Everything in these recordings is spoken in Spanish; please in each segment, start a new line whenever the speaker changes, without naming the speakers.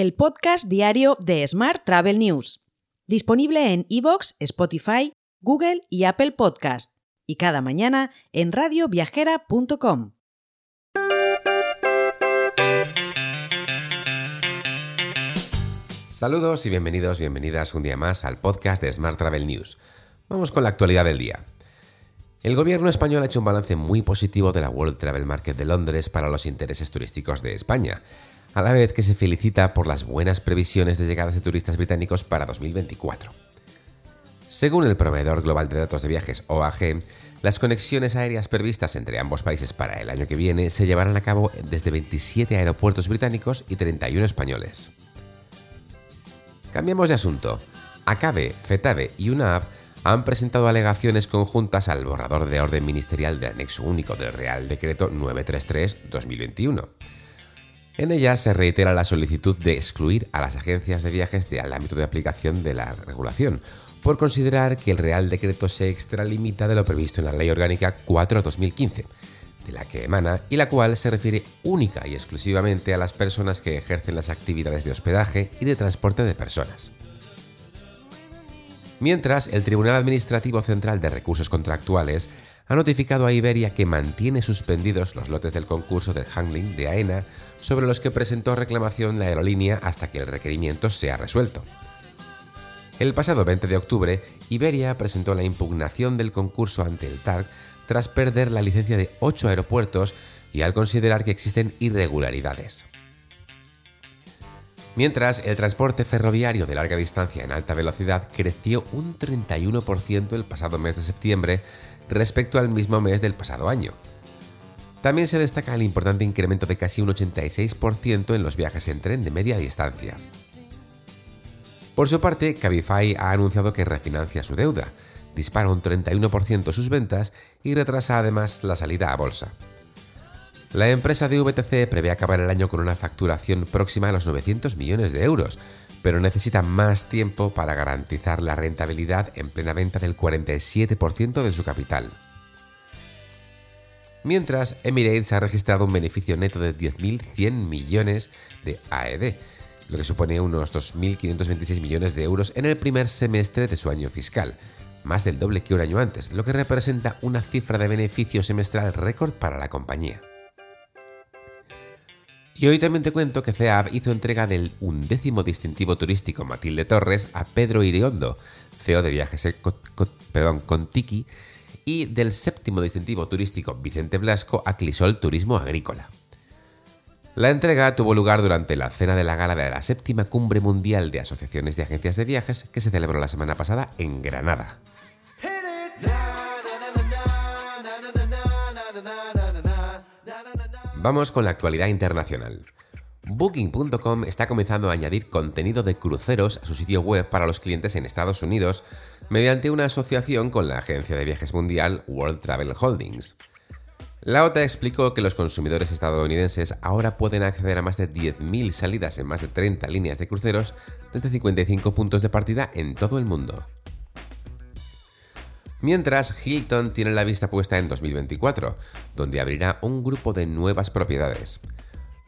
el podcast diario de Smart Travel News, disponible en iVoox, Spotify, Google y Apple Podcast, y cada mañana en radioviajera.com.
Saludos y bienvenidos, bienvenidas un día más al podcast de Smart Travel News. Vamos con la actualidad del día. El gobierno español ha hecho un balance muy positivo de la World Travel Market de Londres para los intereses turísticos de España, a la vez que se felicita por las buenas previsiones de llegadas de turistas británicos para 2024. Según el proveedor global de datos de viajes OAG, las conexiones aéreas previstas entre ambos países para el año que viene se llevarán a cabo desde 27 aeropuertos británicos y 31 españoles. Cambiamos de asunto. Acabe, FETAVE y UNAV han presentado alegaciones conjuntas al borrador de orden ministerial del anexo único del Real Decreto 933-2021. En ella se reitera la solicitud de excluir a las agencias de viajes del ámbito de aplicación de la regulación, por considerar que el Real Decreto se extralimita de lo previsto en la Ley Orgánica 4-2015, de la que emana y la cual se refiere única y exclusivamente a las personas que ejercen las actividades de hospedaje y de transporte de personas. Mientras, el Tribunal Administrativo Central de Recursos Contractuales ha notificado a Iberia que mantiene suspendidos los lotes del concurso del handling de AENA sobre los que presentó reclamación la aerolínea hasta que el requerimiento sea resuelto. El pasado 20 de octubre, Iberia presentó la impugnación del concurso ante el TARC tras perder la licencia de ocho aeropuertos y al considerar que existen irregularidades. Mientras, el transporte ferroviario de larga distancia en alta velocidad creció un 31% el pasado mes de septiembre respecto al mismo mes del pasado año. También se destaca el importante incremento de casi un 86% en los viajes en tren de media distancia. Por su parte, Cabify ha anunciado que refinancia su deuda, dispara un 31% sus ventas y retrasa además la salida a bolsa. La empresa de VTC prevé acabar el año con una facturación próxima a los 900 millones de euros, pero necesita más tiempo para garantizar la rentabilidad en plena venta del 47% de su capital. Mientras, Emirates ha registrado un beneficio neto de 10.100 millones de AED, lo que supone unos 2.526 millones de euros en el primer semestre de su año fiscal, más del doble que un año antes, lo que representa una cifra de beneficio semestral récord para la compañía. Y hoy también te cuento que CEAB hizo entrega del undécimo distintivo turístico Matilde Torres a Pedro Iriondo, CEO de Viajes perdón, Contiki, y del séptimo distintivo turístico Vicente Blasco a Clisol Turismo Agrícola. La entrega tuvo lugar durante la cena de la gala de la séptima cumbre mundial de asociaciones de agencias de viajes que se celebró la semana pasada en Granada. Vamos con la actualidad internacional. Booking.com está comenzando a añadir contenido de cruceros a su sitio web para los clientes en Estados Unidos mediante una asociación con la agencia de viajes mundial World Travel Holdings. La OTA explicó que los consumidores estadounidenses ahora pueden acceder a más de 10.000 salidas en más de 30 líneas de cruceros desde 55 puntos de partida en todo el mundo. Mientras, Hilton tiene la vista puesta en 2024, donde abrirá un grupo de nuevas propiedades.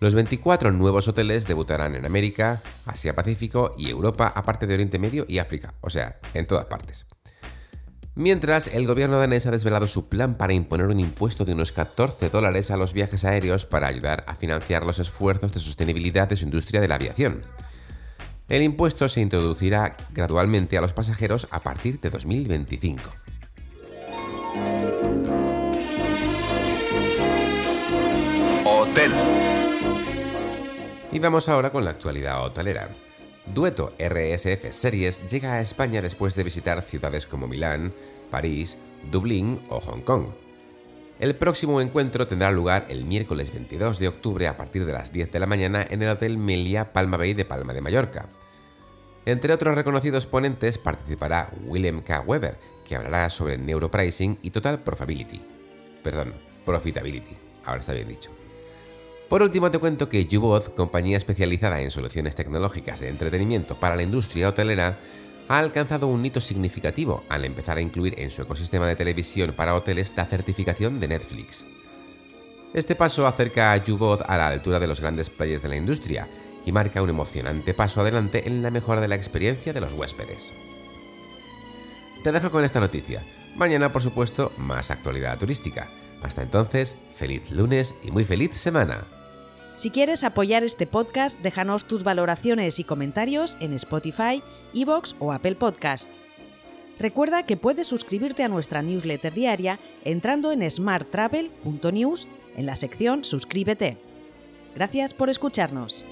Los 24 nuevos hoteles debutarán en América, Asia Pacífico y Europa, aparte de Oriente Medio y África, o sea, en todas partes. Mientras, el gobierno danés ha desvelado su plan para imponer un impuesto de unos 14 dólares a los viajes aéreos para ayudar a financiar los esfuerzos de sostenibilidad de su industria de la aviación. El impuesto se introducirá gradualmente a los pasajeros a partir de 2025. Hotel. Y vamos ahora con la actualidad hotelera. Dueto RSF Series llega a España después de visitar ciudades como Milán, París, Dublín o Hong Kong. El próximo encuentro tendrá lugar el miércoles 22 de octubre a partir de las 10 de la mañana en el Hotel Melia Palma Bay de Palma de Mallorca. Entre otros reconocidos ponentes participará William K. Weber, que hablará sobre neuropricing y total profitability. Perdón, profitability, ahora está bien dicho. Por último te cuento que Yuboz, compañía especializada en soluciones tecnológicas de entretenimiento para la industria hotelera, ha alcanzado un hito significativo al empezar a incluir en su ecosistema de televisión para hoteles la certificación de Netflix. Este paso acerca a YouBot a la altura de los grandes players de la industria y marca un emocionante paso adelante en la mejora de la experiencia de los huéspedes. Te dejo con esta noticia. Mañana, por supuesto, más actualidad turística. Hasta entonces, feliz lunes y muy feliz semana.
Si quieres apoyar este podcast, déjanos tus valoraciones y comentarios en Spotify, Evox o Apple Podcast. Recuerda que puedes suscribirte a nuestra newsletter diaria entrando en smarttravel.news en la sección Suscríbete. Gracias por escucharnos.